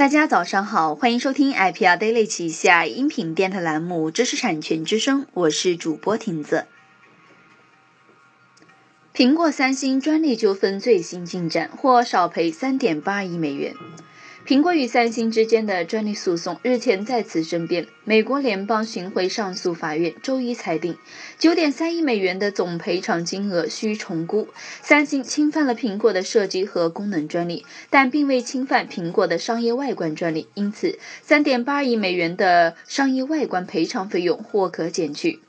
大家早上好，欢迎收听 IPR Daily 旗下音频电台栏目《知识产权之声》，我是主播婷子。苹果、三星专利纠纷最新进展，或少赔三点八亿美元。苹果与三星之间的专利诉讼日前再次争辩，美国联邦巡回上诉法院周一裁定，九点三亿美元的总赔偿金额需重估。三星侵犯了苹果的设计和功能专利，但并未侵犯苹果的商业外观专利，因此三点八亿美元的商业外观赔偿费用或可减去。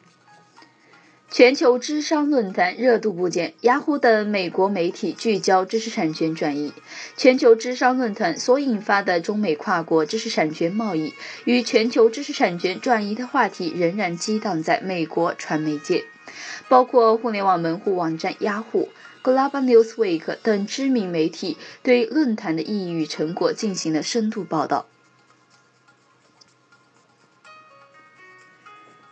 全球知商论坛热度不减，雅虎等美国媒体聚焦知识产权转移。全球知商论坛所引发的中美跨国知识产权贸易与全球知识产权转移的话题仍然激荡在美国传媒界，包括互联网门户网站雅虎、Global Newsweek 等知名媒体对论坛的意义与成果进行了深度报道。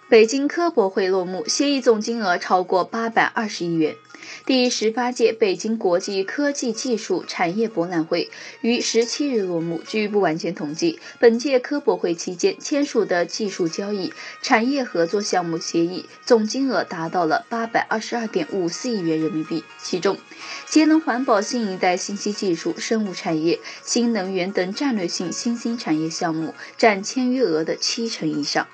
北京科博会落幕，协议总金额超过八百二十亿元。第十八届北京国际科技技术产业博览会于十七日落幕。据不完全统计，本届科博会期间签署的技术交易、产业合作项目协议总金额达到了八百二十二点五四亿元人民币，其中节能环保、新一代信息技术、生物产业、新能源等战略性新兴产业项目占签约额的七成以上。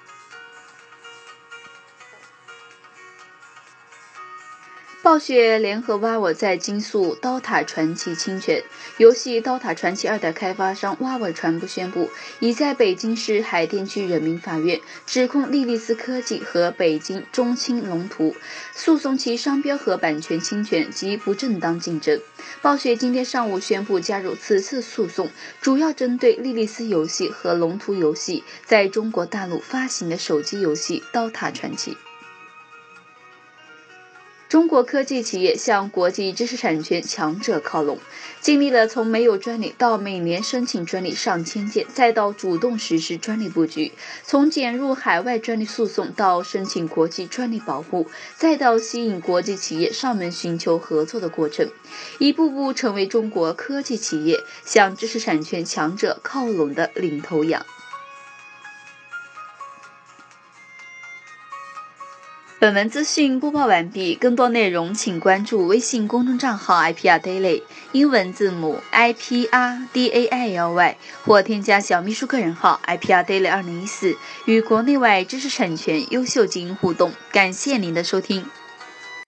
暴雪联合 vava 在金诉《刀塔传奇》侵权游戏《刀塔传奇二》的开发商 VAW 传播宣布，已在北京市海淀区人民法院指控莉莉丝科技和北京中青龙图诉讼其商标和版权侵权及不正当竞争。暴雪今天上午宣布加入此次诉讼，主要针对莉莉丝游戏和龙图游戏在中国大陆发行的手机游戏《刀塔传奇》。中国科技企业向国际知识产权强者靠拢，经历了从没有专利到每年申请专利上千件，再到主动实施专利布局；从减入海外专利诉讼到申请国际专利保护，再到吸引国际企业上门寻求合作的过程，一步步成为中国科技企业向知识产权强者靠拢的领头羊。本文资讯播报完毕，更多内容请关注微信公众账号 IPR Daily 英文字母 IPR D A I L Y 或添加小秘书个人号 IPR Daily 二零一四，与国内外知识产权优秀精英互动。感谢您的收听。